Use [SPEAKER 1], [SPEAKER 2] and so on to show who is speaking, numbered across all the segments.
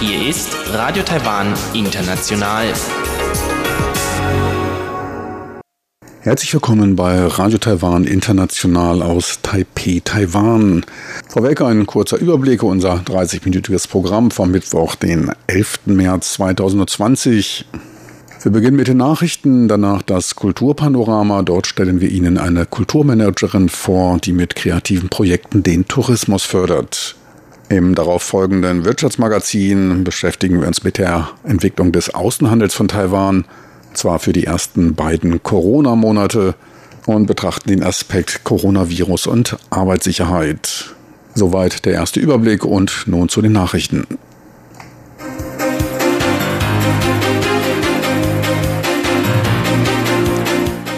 [SPEAKER 1] Hier ist Radio Taiwan International.
[SPEAKER 2] Herzlich willkommen bei Radio Taiwan International aus Taipei, Taiwan. Vorweg ein kurzer Überblick unser 30-minütiges Programm vom Mittwoch, den 11. März 2020. Wir beginnen mit den Nachrichten, danach das Kulturpanorama. Dort stellen wir Ihnen eine Kulturmanagerin vor, die mit kreativen Projekten den Tourismus fördert. Im darauffolgenden Wirtschaftsmagazin beschäftigen wir uns mit der Entwicklung des Außenhandels von Taiwan, zwar für die ersten beiden Corona-Monate, und betrachten den Aspekt Coronavirus und Arbeitssicherheit. Soweit der erste Überblick und nun zu den Nachrichten.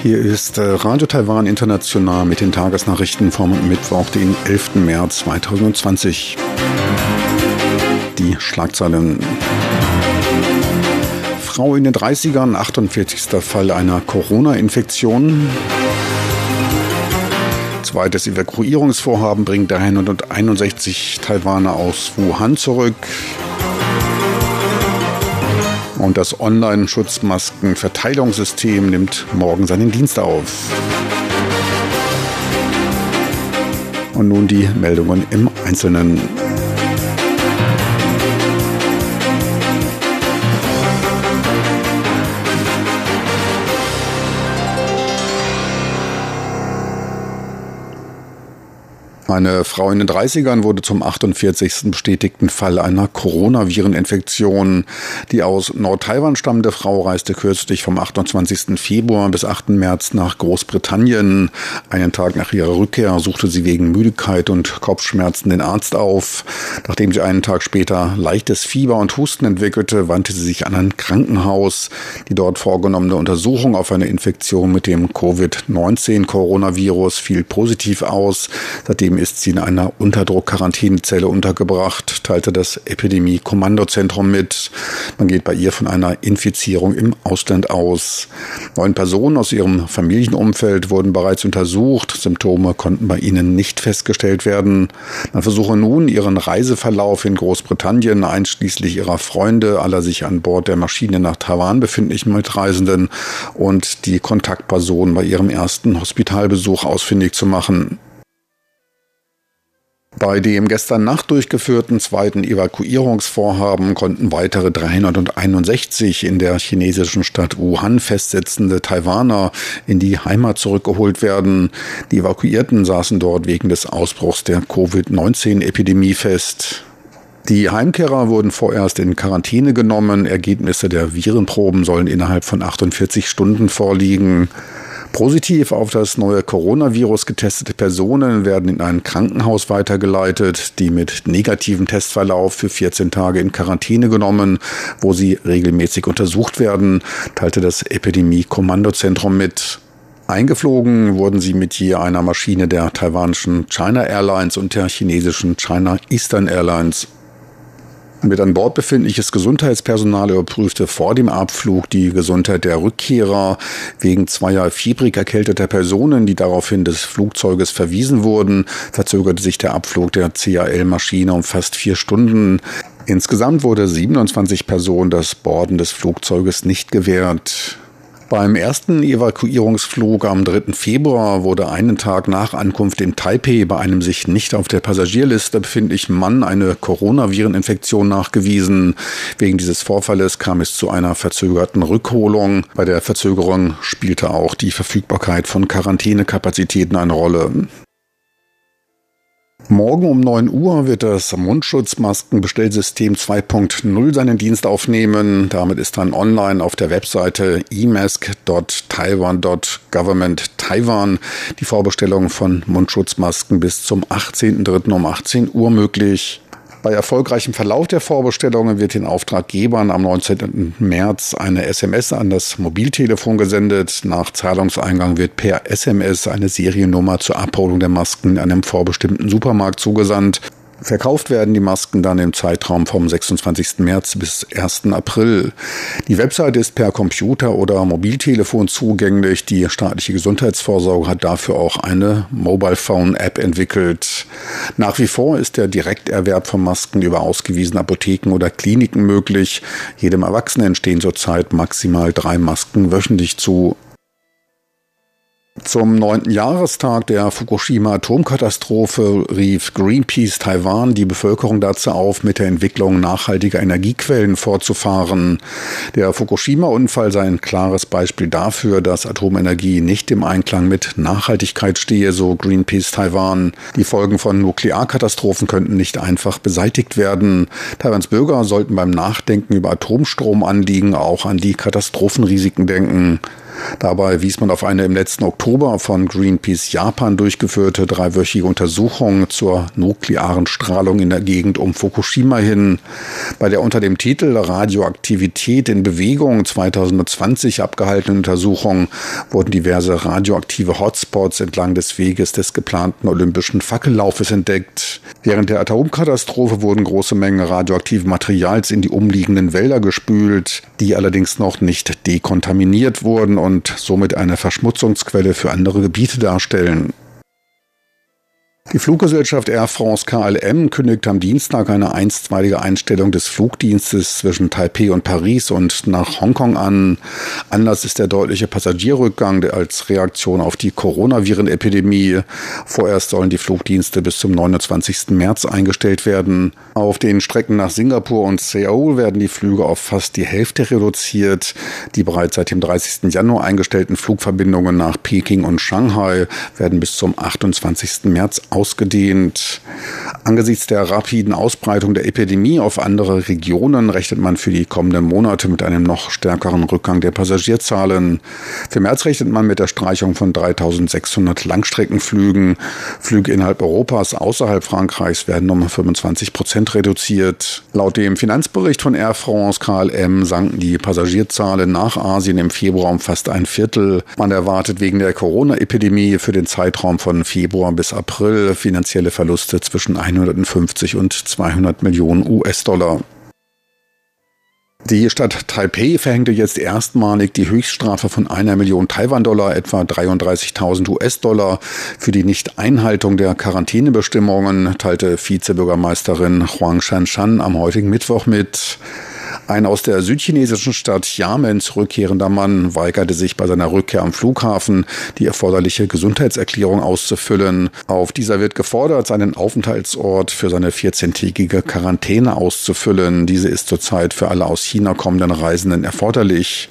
[SPEAKER 2] Hier ist äh, Radio Taiwan International mit den Tagesnachrichten vom Mittwoch, den 11. März 2020. Die Schlagzeilen. Frau in den 30ern, 48. Fall einer Corona-Infektion. Zweites Evakuierungsvorhaben bringt 161 Taiwaner aus Wuhan zurück. Und das Online-Schutzmaskenverteilungssystem nimmt morgen seinen Dienst auf. Und nun die Meldungen im Einzelnen. Eine Frau in den 30ern wurde zum 48. bestätigten Fall einer Coronavireninfektion. Die aus Nord-Taiwan stammende Frau reiste kürzlich vom 28. Februar bis 8. März nach Großbritannien. Einen Tag nach ihrer Rückkehr suchte sie wegen Müdigkeit und Kopfschmerzen den Arzt auf. Nachdem sie einen Tag später leichtes Fieber und Husten entwickelte, wandte sie sich an ein Krankenhaus. Die dort vorgenommene Untersuchung auf eine Infektion mit dem Covid-19-Coronavirus fiel positiv aus. Seitdem ist sie in einer Unterdruck-Quarantänezelle untergebracht, teilte das Epidemie-Kommandozentrum mit. Man geht bei ihr von einer Infizierung im Ausland aus. Neun Personen aus ihrem Familienumfeld wurden bereits untersucht. Symptome konnten bei ihnen nicht festgestellt werden. Man versuche nun, ihren Reiseverlauf in Großbritannien einschließlich ihrer Freunde, aller sich an Bord der Maschine nach Taiwan befindlichen Mitreisenden und die Kontaktpersonen bei ihrem ersten Hospitalbesuch ausfindig zu machen. Bei dem gestern Nacht durchgeführten zweiten Evakuierungsvorhaben konnten weitere 361 in der chinesischen Stadt Wuhan festsitzende Taiwaner in die Heimat zurückgeholt werden. Die Evakuierten saßen dort wegen des Ausbruchs der Covid-19-Epidemie fest. Die Heimkehrer wurden vorerst in Quarantäne genommen. Ergebnisse der Virenproben sollen innerhalb von 48 Stunden vorliegen. Positiv auf das neue Coronavirus getestete Personen werden in ein Krankenhaus weitergeleitet, die mit negativem Testverlauf für 14 Tage in Quarantäne genommen, wo sie regelmäßig untersucht werden, teilte das Epidemie-Kommandozentrum mit. Eingeflogen wurden sie mit je einer Maschine der taiwanischen China Airlines und der chinesischen China Eastern Airlines. Mit an Bord befindliches Gesundheitspersonal überprüfte vor dem Abflug die Gesundheit der Rückkehrer. Wegen zweier fiebrig erkälteter Personen, die daraufhin des Flugzeuges verwiesen wurden, verzögerte sich der Abflug der CAL-Maschine um fast vier Stunden. Insgesamt wurde 27 Personen das Borden des Flugzeuges nicht gewährt. Beim ersten Evakuierungsflug am 3. Februar wurde einen Tag nach Ankunft in Taipei bei einem sich nicht auf der Passagierliste befindlichen Mann eine Coronavireninfektion nachgewiesen. Wegen dieses Vorfalles kam es zu einer verzögerten Rückholung. Bei der Verzögerung spielte auch die Verfügbarkeit von Quarantänekapazitäten eine Rolle. Morgen um 9 Uhr wird das Mundschutzmaskenbestellsystem 2.0 seinen Dienst aufnehmen. Damit ist dann online auf der Webseite emask.taiwan.government Taiwan die Vorbestellung von Mundschutzmasken bis zum 18.03. um 18 Uhr möglich. Bei erfolgreichem Verlauf der Vorbestellungen wird den Auftraggebern am 19. März eine SMS an das Mobiltelefon gesendet. Nach Zahlungseingang wird per SMS eine Seriennummer zur Abholung der Masken in einem vorbestimmten Supermarkt zugesandt. Verkauft werden die Masken dann im Zeitraum vom 26. März bis 1. April. Die Website ist per Computer oder Mobiltelefon zugänglich. Die staatliche Gesundheitsvorsorge hat dafür auch eine Mobile Phone App entwickelt. Nach wie vor ist der Direkterwerb von Masken über ausgewiesene Apotheken oder Kliniken möglich. Jedem Erwachsenen stehen zurzeit maximal drei Masken wöchentlich zu. Zum neunten Jahrestag der Fukushima-Atomkatastrophe rief Greenpeace Taiwan die Bevölkerung dazu auf, mit der Entwicklung nachhaltiger Energiequellen fortzufahren. Der Fukushima-Unfall sei ein klares Beispiel dafür, dass Atomenergie nicht im Einklang mit Nachhaltigkeit stehe, so Greenpeace Taiwan. Die Folgen von Nuklearkatastrophen könnten nicht einfach beseitigt werden. Taiwans Bürger sollten beim Nachdenken über Atomstromanliegen auch an die Katastrophenrisiken denken. Dabei wies man auf eine im letzten Oktober von Greenpeace Japan durchgeführte dreiwöchige Untersuchung zur nuklearen Strahlung in der Gegend um Fukushima hin. Bei der unter dem Titel Radioaktivität in Bewegung 2020 abgehaltenen Untersuchung wurden diverse radioaktive Hotspots entlang des Weges des geplanten olympischen Fackellaufes entdeckt. Während der Atomkatastrophe wurden große Mengen radioaktiven Materials in die umliegenden Wälder gespült, die allerdings noch nicht dekontaminiert wurden und somit eine Verschmutzungsquelle für andere Gebiete darstellen. Die Fluggesellschaft Air France KLM kündigt am Dienstag eine einstweilige Einstellung des Flugdienstes zwischen Taipei und Paris und nach Hongkong an. Anlass ist der deutliche Passagierrückgang als Reaktion auf die Coronaviren-Epidemie. Vorerst sollen die Flugdienste bis zum 29. März eingestellt werden. Auf den Strecken nach Singapur und Seoul werden die Flüge auf fast die Hälfte reduziert. Die bereits seit dem 30. Januar eingestellten Flugverbindungen nach Peking und Shanghai werden bis zum 28. März ausgedehnt. Angesichts der rapiden Ausbreitung der Epidemie auf andere Regionen rechnet man für die kommenden Monate mit einem noch stärkeren Rückgang der Passagierzahlen. Für März rechnet man mit der Streichung von 3600 Langstreckenflügen. Flüge innerhalb Europas außerhalb Frankreichs werden um 25 Prozent reduziert. Laut dem Finanzbericht von Air France KLM sanken die Passagierzahlen nach Asien im Februar um fast ein Viertel. Man erwartet wegen der Corona-Epidemie für den Zeitraum von Februar bis April finanzielle Verluste zwischen 150 und 200 Millionen US-Dollar. Die Stadt Taipei verhängte jetzt erstmalig die Höchststrafe von einer Million Taiwan-Dollar, etwa 33.000 US-Dollar, für die Nicht-Einhaltung der Quarantänebestimmungen, teilte Vizebürgermeisterin Huang Shanshan am heutigen Mittwoch mit. Ein aus der südchinesischen Stadt Xiamen zurückkehrender Mann weigerte sich bei seiner Rückkehr am Flughafen, die erforderliche Gesundheitserklärung auszufüllen. Auf dieser wird gefordert, seinen Aufenthaltsort für seine 14-tägige Quarantäne auszufüllen. Diese ist zurzeit für alle aus China kommenden Reisenden erforderlich.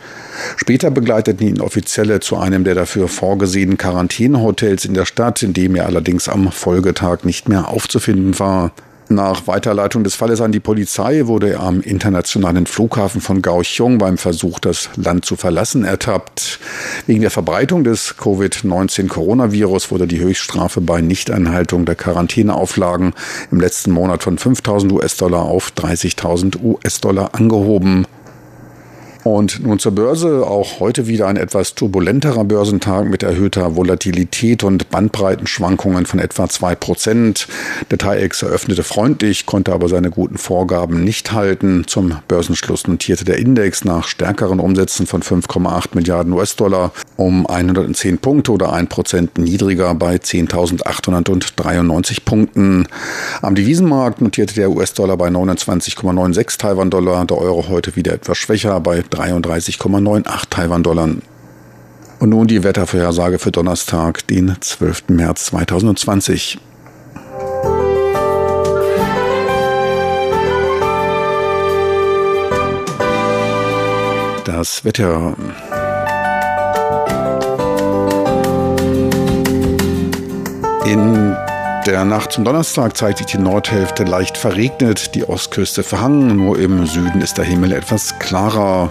[SPEAKER 2] Später begleiteten ihn Offizielle zu einem der dafür vorgesehenen Quarantänehotels in der Stadt, in dem er allerdings am Folgetag nicht mehr aufzufinden war. Nach Weiterleitung des Falles an die Polizei wurde er am internationalen Flughafen von Kaohsiung beim Versuch, das Land zu verlassen, ertappt. Wegen der Verbreitung des Covid-19-Coronavirus wurde die Höchststrafe bei Nichteinhaltung der Quarantäneauflagen im letzten Monat von 5000 US-Dollar auf 30.000 US-Dollar angehoben. Und nun zur Börse. Auch heute wieder ein etwas turbulenterer Börsentag mit erhöhter Volatilität und Bandbreitenschwankungen von etwa zwei Prozent. Der TAIEX eröffnete freundlich, konnte aber seine guten Vorgaben nicht halten. Zum Börsenschluss notierte der Index nach stärkeren Umsätzen von 5,8 Milliarden US-Dollar um 110 Punkte oder ein Prozent niedriger bei 10.893 Punkten. Am Devisenmarkt notierte der US-Dollar bei 29,96 Taiwan-Dollar, der Euro heute wieder etwas schwächer bei 33,98 Taiwan-Dollar. Und nun die Wettervorhersage für Donnerstag, den 12. März 2020. Das Wetter. In der Nacht zum Donnerstag zeigt sich die Nordhälfte leicht verregnet, die Ostküste verhangen, nur im Süden ist der Himmel etwas klarer.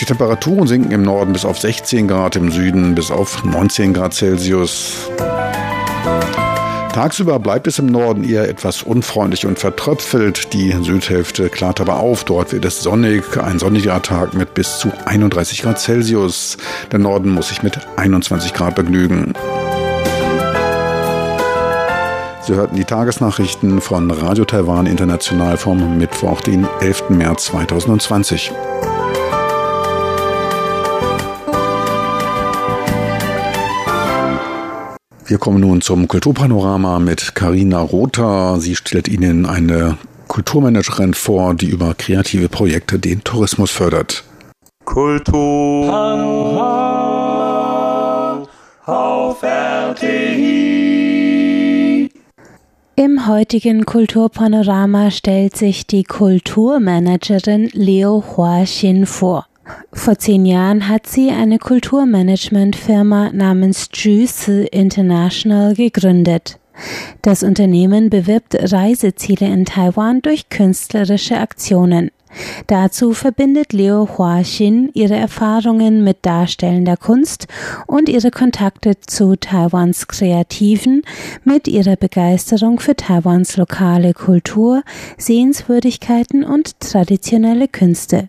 [SPEAKER 2] Die Temperaturen sinken im Norden bis auf 16 Grad, im Süden bis auf 19 Grad Celsius. Tagsüber bleibt es im Norden eher etwas unfreundlich und vertröpfelt. Die Südhälfte klart aber auf. Dort wird es sonnig. Ein sonniger Tag mit bis zu 31 Grad Celsius. Der Norden muss sich mit 21 Grad begnügen. Sie hörten die Tagesnachrichten von Radio Taiwan International vom Mittwoch, den 11. März 2020. Wir kommen nun zum Kulturpanorama mit Karina Rother. Sie stellt Ihnen eine Kulturmanagerin vor, die über kreative Projekte den Tourismus fördert.
[SPEAKER 3] Kulturpanorama auf RTI.
[SPEAKER 4] Im heutigen Kulturpanorama stellt sich die Kulturmanagerin Leo Hua Xin vor. Vor zehn Jahren hat sie eine Kulturmanagementfirma namens Juice International gegründet. Das Unternehmen bewirbt Reiseziele in Taiwan durch künstlerische Aktionen. Dazu verbindet Leo Hua Xin ihre Erfahrungen mit darstellender Kunst und ihre Kontakte zu Taiwans Kreativen mit ihrer Begeisterung für Taiwans lokale Kultur, Sehenswürdigkeiten und traditionelle Künste.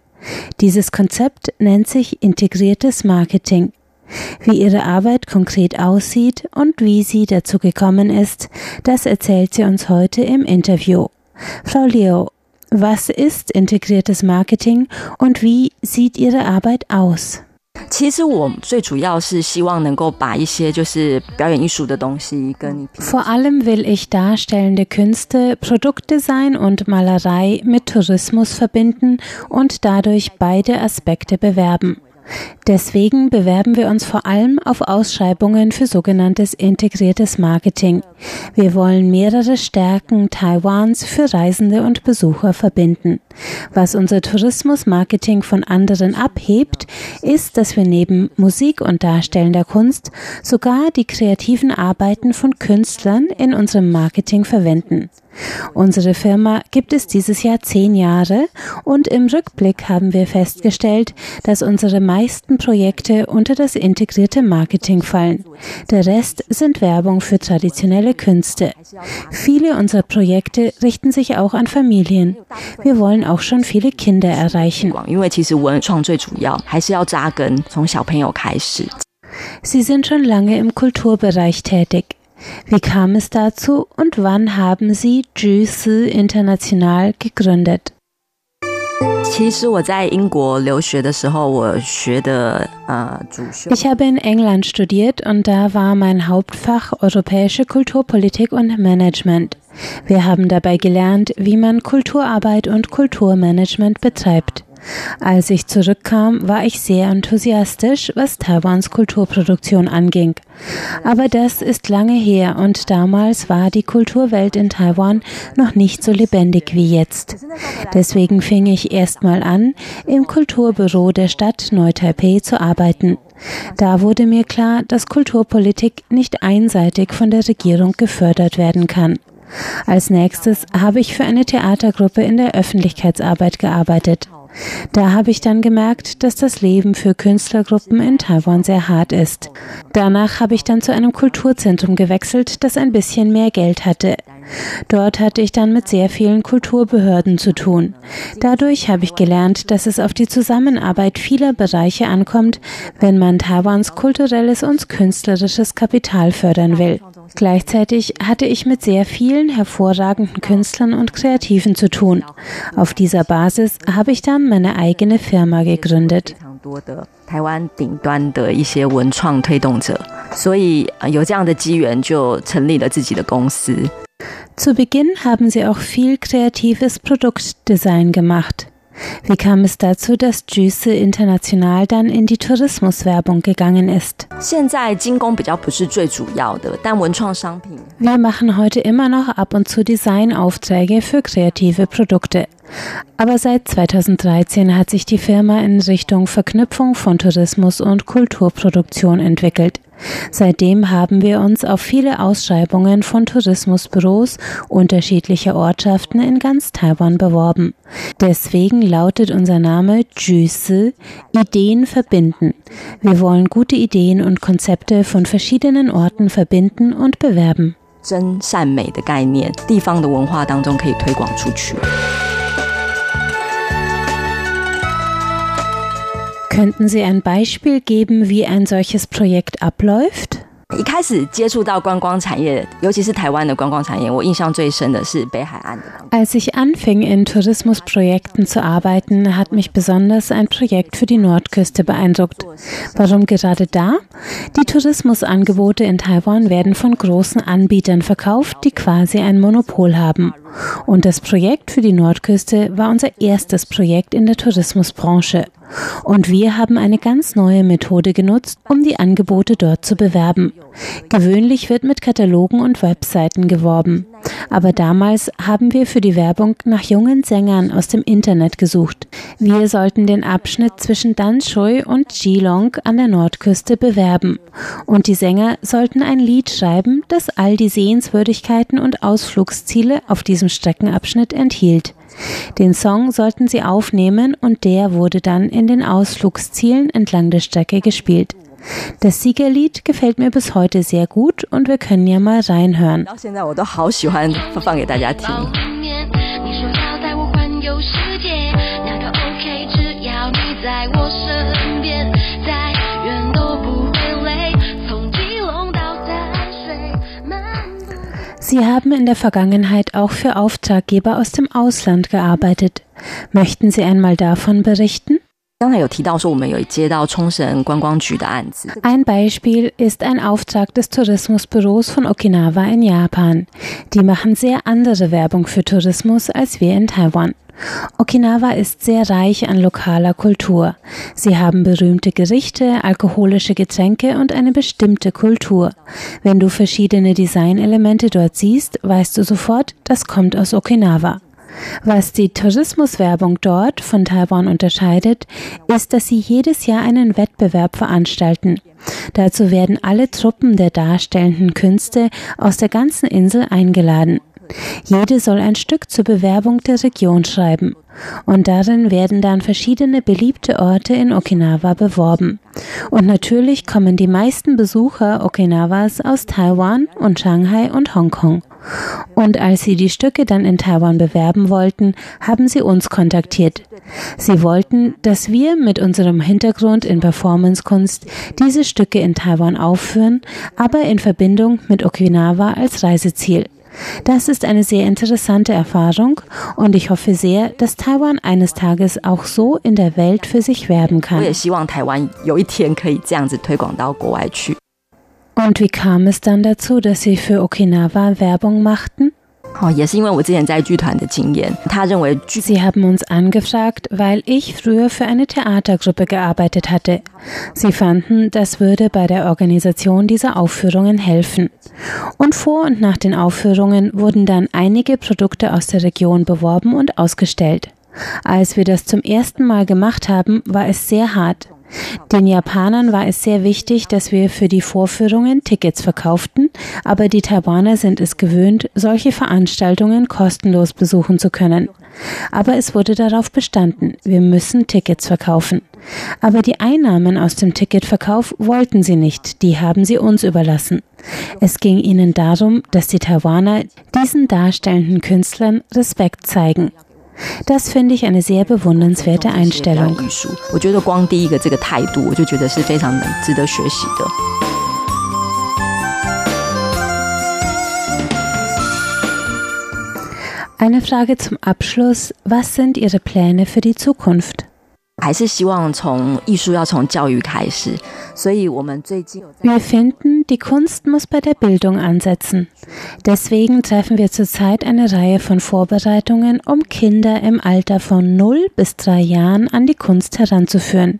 [SPEAKER 4] Dieses Konzept nennt sich integriertes Marketing. Wie ihre Arbeit konkret aussieht und wie sie dazu gekommen ist, das erzählt sie uns heute im Interview. Frau Leo, was ist integriertes Marketing und wie sieht Ihre Arbeit aus?
[SPEAKER 5] 其实我最主要是希望能够把一些就是表演艺术的东西跟
[SPEAKER 4] Vor allem will ich darstellende Künste, Produktdesign und Malerei mit Tourismus verbinden und dadurch beide Aspekte bewerben. Deswegen bewerben wir uns vor allem auf Ausschreibungen für sogenanntes integriertes Marketing. Wir wollen mehrere Stärken Taiwans für Reisende und Besucher verbinden. Was unser Tourismusmarketing von anderen abhebt, ist, dass wir neben Musik und darstellender Kunst sogar die kreativen Arbeiten von Künstlern in unserem Marketing verwenden. Unsere Firma gibt es dieses Jahr zehn Jahre und im Rückblick haben wir festgestellt, dass unsere meisten Projekte unter das integrierte Marketing fallen. Der Rest sind Werbung für traditionelle Künste. Viele unserer Projekte richten sich auch an Familien. Wir wollen auch schon viele Kinder erreichen. Sie sind schon lange im Kulturbereich tätig. Wie kam es dazu und wann haben Sie Juice International gegründet?
[SPEAKER 5] 其实我在英国留学的时候，我学的呃主修
[SPEAKER 4] Ich habe in England studiert und da war mein Hauptfach Europäische Kulturpolitik und Management. Wir haben dabei gelernt, wie man Kulturarbeit und Kulturmanagement betreibt. Als ich zurückkam, war ich sehr enthusiastisch, was Taiwans Kulturproduktion anging. Aber das ist lange her und damals war die Kulturwelt in Taiwan noch nicht so lebendig wie jetzt. Deswegen fing ich erstmal an, im Kulturbüro der Stadt Neu-Taipei zu arbeiten. Da wurde mir klar, dass Kulturpolitik nicht einseitig von der Regierung gefördert werden kann. Als nächstes habe ich für eine Theatergruppe in der Öffentlichkeitsarbeit gearbeitet. Da habe ich dann gemerkt, dass das Leben für Künstlergruppen in Taiwan sehr hart ist. Danach habe ich dann zu einem Kulturzentrum gewechselt, das ein bisschen mehr Geld hatte. Dort hatte ich dann mit sehr vielen Kulturbehörden zu tun. Dadurch habe ich gelernt, dass es auf die Zusammenarbeit vieler Bereiche ankommt, wenn man Taiwans kulturelles und künstlerisches Kapital fördern will. Gleichzeitig hatte ich mit sehr vielen hervorragenden Künstlern und Kreativen zu tun. Auf dieser Basis habe ich dann Taiwan meine eigene Firma gegründet. Zu Beginn haben sie auch viel kreatives Produktdesign gemacht. Wie kam es dazu, dass Juice international dann in die Tourismuswerbung gegangen ist? Wir machen heute immer noch ab und zu Designaufträge für kreative Produkte. Aber seit 2013 hat sich die Firma in Richtung Verknüpfung von Tourismus und Kulturproduktion entwickelt. Seitdem haben wir uns auf viele Ausschreibungen von Tourismusbüros unterschiedlicher Ortschaften in ganz Taiwan beworben. Deswegen lautet unser Name Juice, Ideen verbinden. Wir wollen gute Ideen und Konzepte von verschiedenen Orten verbinden und bewerben.
[SPEAKER 5] 真善美的概念，地方的文化当中可以推广出去。
[SPEAKER 4] Könnten Sie ein Beispiel geben, wie ein solches Projekt abläuft?
[SPEAKER 5] 一开始接触到观光产业，尤其是台湾的观光产业，我印象最深的是北海岸的。
[SPEAKER 4] Als ich anfing, in Tourismusprojekten zu arbeiten, hat mich besonders ein Projekt für die Nordküste beeindruckt. Warum gerade da? Die Tourismusangebote in Taiwan werden von großen Anbietern verkauft, die quasi ein Monopol haben. Und das Projekt für die Nordküste war unser erstes Projekt in der Tourismusbranche. Und wir haben eine ganz neue Methode genutzt, um die Angebote dort zu bewerben. Gewöhnlich wird mit Katalogen und Webseiten geworben. Aber damals haben wir für die Werbung nach jungen Sängern aus dem Internet gesucht. Wir sollten den Abschnitt zwischen Danshui und Geelong an der Nordküste bewerben. Und die Sänger sollten ein Lied schreiben, das all die Sehenswürdigkeiten und Ausflugsziele auf diesem Streckenabschnitt enthielt. Den Song sollten sie aufnehmen und der wurde dann in den Ausflugszielen entlang der Strecke gespielt. Das Siegerlied gefällt mir bis heute sehr gut und wir können ja mal reinhören. Sie haben in der Vergangenheit auch für Auftraggeber aus dem Ausland gearbeitet. Möchten Sie einmal davon berichten? Ein Beispiel ist ein Auftrag des Tourismusbüros von Okinawa in Japan. Die machen sehr andere Werbung für Tourismus als wir in Taiwan. Okinawa ist sehr reich an lokaler Kultur. Sie haben berühmte Gerichte, alkoholische Getränke und eine bestimmte Kultur. Wenn du verschiedene Designelemente dort siehst, weißt du sofort, das kommt aus Okinawa. Was die Tourismuswerbung dort von Taiwan unterscheidet, ist, dass sie jedes Jahr einen Wettbewerb veranstalten. Dazu werden alle Truppen der darstellenden Künste aus der ganzen Insel eingeladen. Jede soll ein Stück zur Bewerbung der Region schreiben. Und darin werden dann verschiedene beliebte Orte in Okinawa beworben. Und natürlich kommen die meisten Besucher Okinawas aus Taiwan und Shanghai und Hongkong. Und als sie die Stücke dann in Taiwan bewerben wollten, haben sie uns kontaktiert. Sie wollten, dass wir mit unserem Hintergrund in Performancekunst diese Stücke in Taiwan aufführen, aber in Verbindung mit Okinawa als Reiseziel. Das ist eine sehr interessante Erfahrung und ich hoffe sehr, dass Taiwan eines Tages auch so in der Welt für sich werben kann. Und wie kam es dann dazu, dass Sie für Okinawa Werbung machten? Sie haben uns angefragt, weil ich früher für eine Theatergruppe gearbeitet hatte. Sie fanden, das würde bei der Organisation dieser Aufführungen helfen. Und vor und nach den Aufführungen wurden dann einige Produkte aus der Region beworben und ausgestellt. Als wir das zum ersten Mal gemacht haben, war es sehr hart. Den Japanern war es sehr wichtig, dass wir für die Vorführungen Tickets verkauften, aber die Taiwaner sind es gewöhnt, solche Veranstaltungen kostenlos besuchen zu können. Aber es wurde darauf bestanden, wir müssen Tickets verkaufen. Aber die Einnahmen aus dem Ticketverkauf wollten sie nicht, die haben sie uns überlassen. Es ging ihnen darum, dass die Taiwaner diesen darstellenden Künstlern Respekt zeigen. Das finde ich eine sehr bewundernswerte hm, hm, Einstellung. Hm, eine Frage zum Abschluss. Was sind Ihre Pläne für die Zukunft? Wir finden die Kunst muss bei der Bildung ansetzen. Deswegen treffen wir zurzeit eine Reihe von Vorbereitungen, um Kinder im Alter von 0 bis 3 Jahren an die Kunst heranzuführen.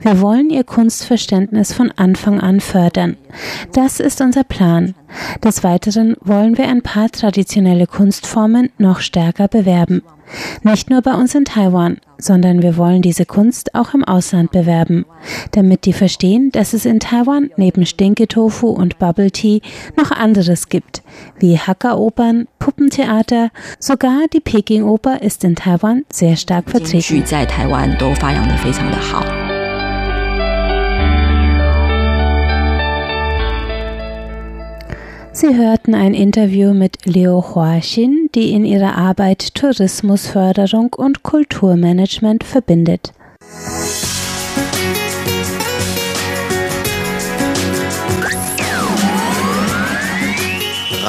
[SPEAKER 4] Wir wollen ihr Kunstverständnis von Anfang an fördern. Das ist unser Plan. Des Weiteren wollen wir ein paar traditionelle Kunstformen noch stärker bewerben. Nicht nur bei uns in Taiwan, sondern wir wollen diese Kunst auch im Ausland bewerben, damit die verstehen, dass es in Taiwan neben Stinketofu und Bubble Tea noch anderes gibt, wie Hakka-Opern, Puppentheater, sogar die Peking-Oper ist in Taiwan sehr stark vertreten. Sie hörten ein Interview mit Leo Huaxin, die in ihrer Arbeit Tourismusförderung und Kulturmanagement verbindet.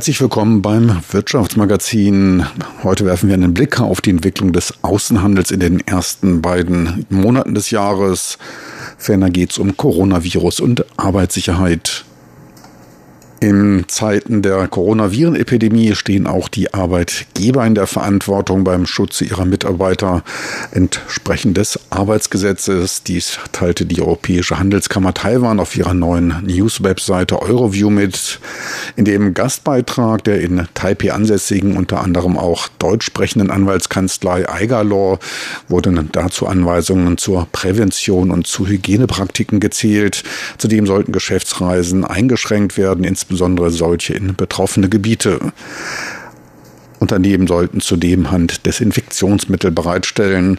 [SPEAKER 2] Herzlich willkommen beim Wirtschaftsmagazin. Heute werfen wir einen Blick auf die Entwicklung des Außenhandels in den ersten beiden Monaten des Jahres. Ferner geht es um Coronavirus und Arbeitssicherheit. In Zeiten der Coronavirenepidemie stehen auch die Arbeitgeber in der Verantwortung beim Schutze ihrer Mitarbeiter entsprechend des Arbeitsgesetzes. Dies teilte die Europäische Handelskammer Taiwan auf ihrer neuen News-Webseite Euroview mit. In dem Gastbeitrag der in Taipei ansässigen, unter anderem auch deutsch sprechenden Anwaltskanzlei Eiger Law wurden dazu Anweisungen zur Prävention und zu Hygienepraktiken gezählt. Zudem sollten Geschäftsreisen eingeschränkt werden, insbesondere solche in betroffene Gebiete. Unternehmen sollten zudem Handdesinfektionsmittel bereitstellen.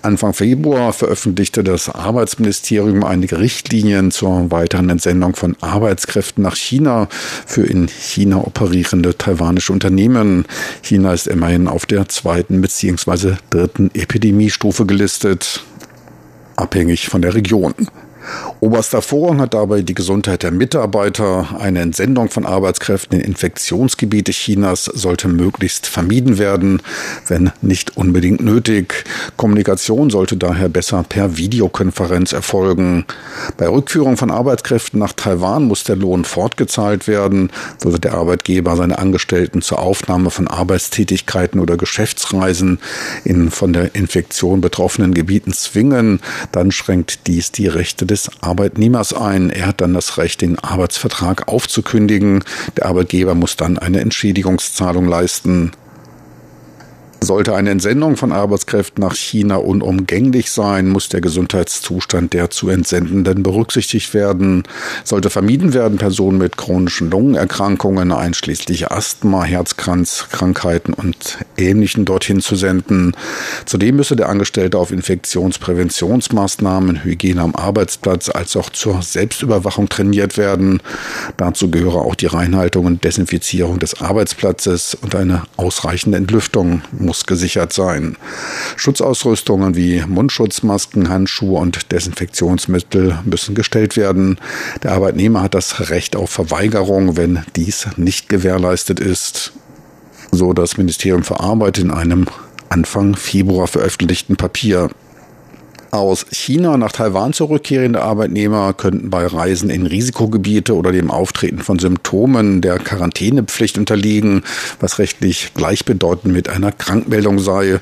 [SPEAKER 2] Anfang Februar veröffentlichte das Arbeitsministerium einige Richtlinien zur weiteren Entsendung von Arbeitskräften nach China für in China operierende taiwanische Unternehmen. China ist immerhin auf der zweiten bzw. dritten Epidemiestufe gelistet, abhängig von der Region. Oberster Vorrang hat dabei die Gesundheit der Mitarbeiter. Eine Entsendung von Arbeitskräften in Infektionsgebiete Chinas sollte möglichst vermieden werden, wenn nicht unbedingt nötig. Kommunikation sollte daher besser per Videokonferenz erfolgen. Bei Rückführung von Arbeitskräften nach Taiwan muss der Lohn fortgezahlt werden. Sollte der Arbeitgeber seine Angestellten zur Aufnahme von Arbeitstätigkeiten oder Geschäftsreisen in von der Infektion betroffenen Gebieten zwingen, dann schränkt dies die Rechte des Arbeitnehmers ein. Er hat dann das Recht, den Arbeitsvertrag aufzukündigen. Der Arbeitgeber muss dann eine Entschädigungszahlung leisten. Sollte eine Entsendung von Arbeitskräften nach China unumgänglich sein, muss der Gesundheitszustand der zu Entsendenden berücksichtigt werden. Sollte vermieden werden, Personen mit chronischen Lungenerkrankungen einschließlich Asthma, Herzkranzkrankheiten und Ähnlichen dorthin zu senden. Zudem müsse der Angestellte auf Infektionspräventionsmaßnahmen, Hygiene am Arbeitsplatz als auch zur Selbstüberwachung trainiert werden. Dazu gehöre auch die Reinhaltung und Desinfizierung des Arbeitsplatzes und eine ausreichende Entlüftung muss gesichert sein. Schutzausrüstungen wie Mundschutzmasken, Handschuhe und Desinfektionsmittel müssen gestellt werden. Der Arbeitnehmer hat das Recht auf Verweigerung, wenn dies nicht gewährleistet ist. So das Ministerium für Arbeit in einem Anfang Februar veröffentlichten Papier. Aus China nach Taiwan zurückkehrende Arbeitnehmer könnten bei Reisen in Risikogebiete oder dem Auftreten von Symptomen der Quarantänepflicht unterliegen, was rechtlich gleichbedeutend mit einer Krankmeldung sei.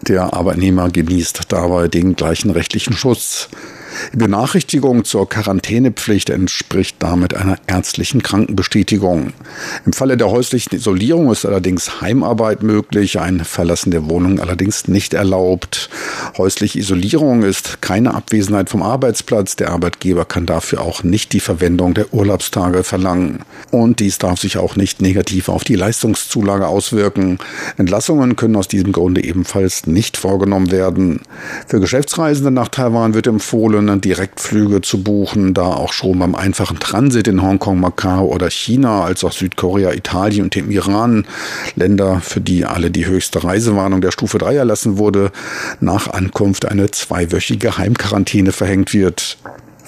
[SPEAKER 2] Der Arbeitnehmer genießt dabei den gleichen rechtlichen Schutz. Die Benachrichtigung zur Quarantänepflicht entspricht damit einer ärztlichen Krankenbestätigung. Im Falle der häuslichen Isolierung ist allerdings Heimarbeit möglich, ein Verlassen der Wohnung allerdings nicht erlaubt. Häusliche Isolierung ist keine Abwesenheit vom Arbeitsplatz. Der Arbeitgeber kann dafür auch nicht die Verwendung der Urlaubstage verlangen. Und dies darf sich auch nicht negativ auf die Leistungszulage auswirken. Entlassungen können aus diesem Grunde ebenfalls nicht vorgenommen werden. Für Geschäftsreisende nach Taiwan wird empfohlen, sondern Direktflüge zu buchen, da auch schon beim einfachen Transit in Hongkong, Macau oder China, als auch Südkorea, Italien und dem Iran, Länder, für die alle die höchste Reisewarnung der Stufe 3 erlassen wurde, nach Ankunft eine zweiwöchige Heimquarantäne verhängt wird.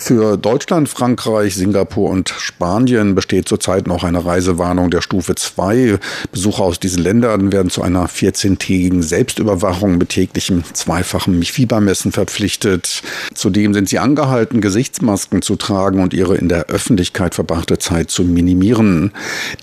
[SPEAKER 2] Für Deutschland, Frankreich, Singapur und Spanien besteht zurzeit noch eine Reisewarnung der Stufe 2. Besucher aus diesen Ländern werden zu einer 14-tägigen Selbstüberwachung mit täglichem zweifachen Fiebermessen verpflichtet. Zudem sind sie angehalten, Gesichtsmasken zu tragen und ihre in der Öffentlichkeit verbrachte Zeit zu minimieren.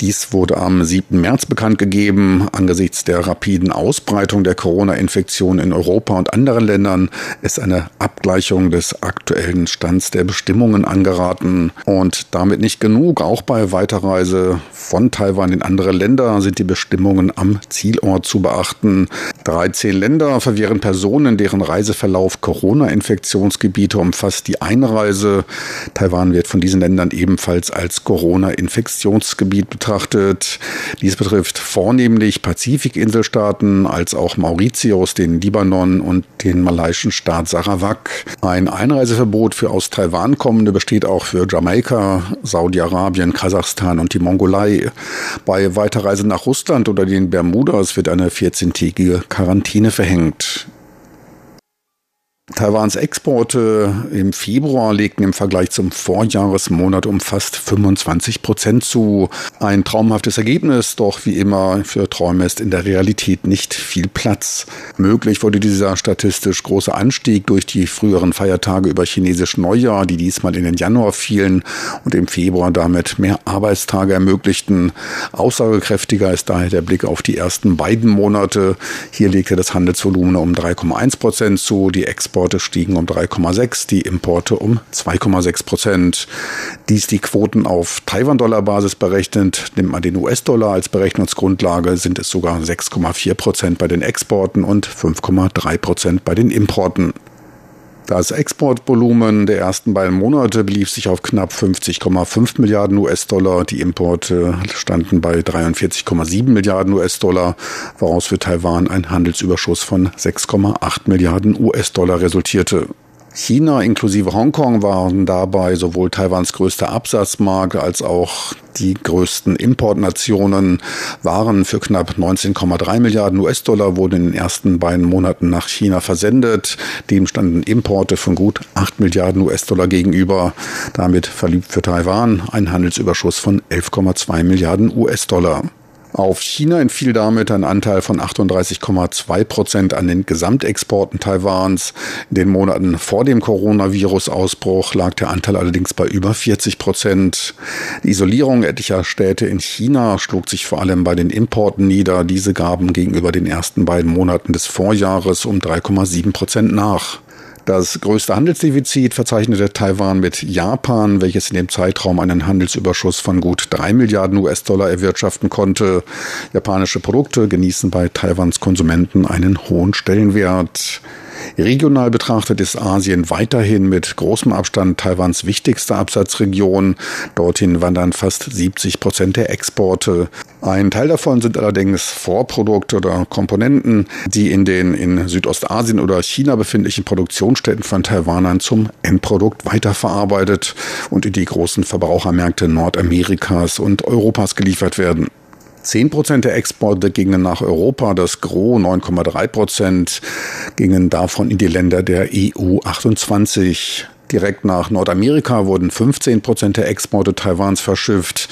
[SPEAKER 2] Dies wurde am 7. März bekannt gegeben. Angesichts der rapiden Ausbreitung der Corona-Infektion in Europa und anderen Ländern ist eine Abgleichung des aktuellen Stands der Bestimmungen angeraten. Und damit nicht genug. Auch bei Weiterreise von Taiwan in andere Länder sind die Bestimmungen am Zielort zu beachten. 13 Länder verwehren Personen, deren Reiseverlauf Corona-Infektionsgebiete umfasst, die Einreise. Taiwan wird von diesen Ländern ebenfalls als Corona-Infektionsgebiet betrachtet. Dies betrifft vornehmlich Pazifikinselstaaten als auch Mauritius, den Libanon und den malaiischen Staat Sarawak. Ein Einreiseverbot für aus Taiwan kommende besteht auch für Jamaika, Saudi-Arabien, Kasachstan und die Mongolei. Bei Weiterreise nach Russland oder den Bermudas wird eine 14-tägige Quarantäne verhängt. Taiwans Exporte im Februar legten im Vergleich zum Vorjahresmonat um fast 25 Prozent zu. Ein traumhaftes Ergebnis, doch wie immer für Träume ist in der Realität nicht viel Platz. Möglich wurde dieser statistisch große Anstieg durch die früheren Feiertage über chinesisch Neujahr, die diesmal in den Januar fielen und im Februar damit mehr Arbeitstage ermöglichten. Aussagekräftiger ist daher der Blick auf die ersten beiden Monate. Hier legte das Handelsvolumen um 3,1 Prozent zu, die Exporte Exporte stiegen um 3,6, die Importe um 2,6 Prozent. Dies die Quoten auf Taiwan-Dollar-Basis berechnet. Nimmt man den US-Dollar als Berechnungsgrundlage, sind es sogar 6,4 Prozent bei den Exporten und 5,3 Prozent bei den Importen. Das Exportvolumen der ersten beiden Monate belief sich auf knapp 50,5 Milliarden US-Dollar. Die Importe standen bei 43,7 Milliarden US-Dollar, woraus für Taiwan ein Handelsüberschuss von 6,8 Milliarden US-Dollar resultierte. China inklusive Hongkong waren dabei sowohl Taiwans größter Absatzmarkt als auch die größten Importnationen waren für knapp 19,3 Milliarden US-Dollar wurden in den ersten beiden Monaten nach China versendet. Dem standen Importe von gut 8 Milliarden US-Dollar gegenüber. Damit verliebt für Taiwan ein Handelsüberschuss von 11,2 Milliarden US-Dollar. Auf China entfiel damit ein Anteil von 38,2 Prozent an den Gesamtexporten Taiwans. In den Monaten vor dem Coronavirus-Ausbruch lag der Anteil allerdings bei über 40 Prozent. Die Isolierung etlicher Städte in China schlug sich vor allem bei den Importen nieder. Diese gaben gegenüber den ersten beiden Monaten des Vorjahres um 3,7 Prozent nach. Das größte Handelsdefizit verzeichnete Taiwan mit Japan, welches in dem Zeitraum einen Handelsüberschuss von gut drei Milliarden US-Dollar erwirtschaften konnte. Japanische Produkte genießen bei Taiwans Konsumenten einen hohen Stellenwert. Regional betrachtet ist Asien weiterhin mit großem Abstand Taiwans wichtigste Absatzregion. Dorthin wandern fast 70 Prozent der Exporte. Ein Teil davon sind allerdings Vorprodukte oder Komponenten, die in den in Südostasien oder China befindlichen Produktionsstätten von Taiwanern zum Endprodukt weiterverarbeitet und in die großen Verbrauchermärkte Nordamerikas und Europas geliefert werden. 10 Prozent der Exporte gingen nach Europa, das Gros 9,3 Prozent gingen davon in die Länder der EU 28. Direkt nach Nordamerika wurden 15 Prozent der Exporte Taiwans verschifft.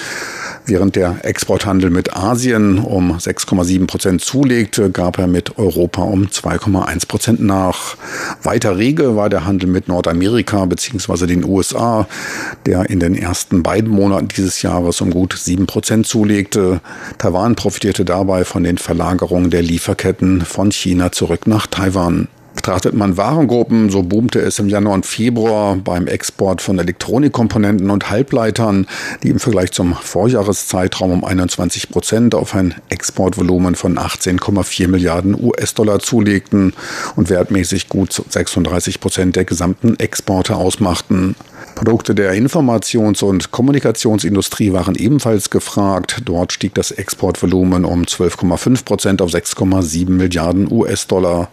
[SPEAKER 2] Während der Exporthandel mit Asien um 6,7 Prozent zulegte, gab er mit Europa um 2,1 Prozent nach. Weiter rege war der Handel mit Nordamerika bzw. den USA, der in den ersten beiden Monaten dieses Jahres um gut 7 Prozent zulegte. Taiwan profitierte dabei von den Verlagerungen der Lieferketten von China zurück nach Taiwan. Betrachtet man Warengruppen, so boomte es im Januar und Februar beim Export von Elektronikkomponenten und Halbleitern, die im Vergleich zum Vorjahreszeitraum um 21 Prozent auf ein Exportvolumen von 18,4 Milliarden US-Dollar zulegten und wertmäßig gut 36 Prozent der gesamten Exporte ausmachten. Produkte der Informations- und Kommunikationsindustrie waren ebenfalls gefragt. Dort stieg das Exportvolumen um 12,5 Prozent auf 6,7 Milliarden US-Dollar.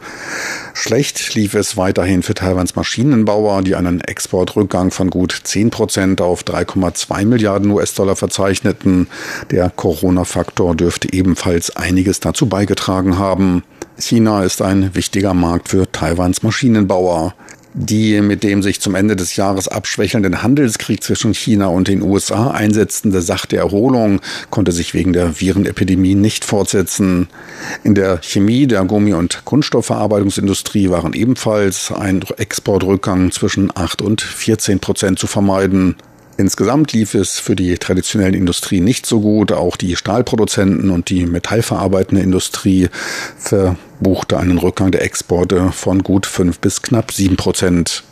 [SPEAKER 2] Lief es weiterhin für Taiwans Maschinenbauer, die einen Exportrückgang von gut 10 Prozent auf 3,2 Milliarden US-Dollar verzeichneten. Der Corona-Faktor dürfte ebenfalls einiges dazu beigetragen haben. China ist ein wichtiger Markt für Taiwans Maschinenbauer. Die mit dem sich zum Ende des Jahres abschwächelnden Handelskrieg zwischen China und den USA einsetzende sachte Erholung konnte sich wegen der Virenepidemie nicht fortsetzen. In der Chemie, der Gummi- und Kunststoffverarbeitungsindustrie waren ebenfalls ein Exportrückgang zwischen 8 und 14 Prozent zu vermeiden. Insgesamt lief es für die traditionellen Industrie nicht so gut. Auch die Stahlproduzenten und die metallverarbeitende Industrie verbuchte einen Rückgang der Exporte von gut fünf bis knapp sieben Prozent.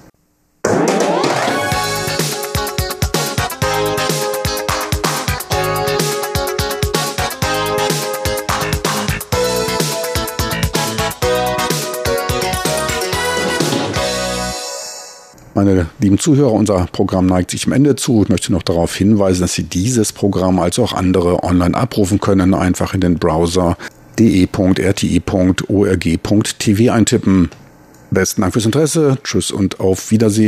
[SPEAKER 2] Meine lieben Zuhörer, unser Programm neigt sich am Ende zu. Ich möchte noch darauf hinweisen, dass Sie dieses Programm als auch andere online abrufen können. Einfach in den Browser de.rti.org.tv eintippen. Besten Dank fürs Interesse. Tschüss und auf Wiedersehen.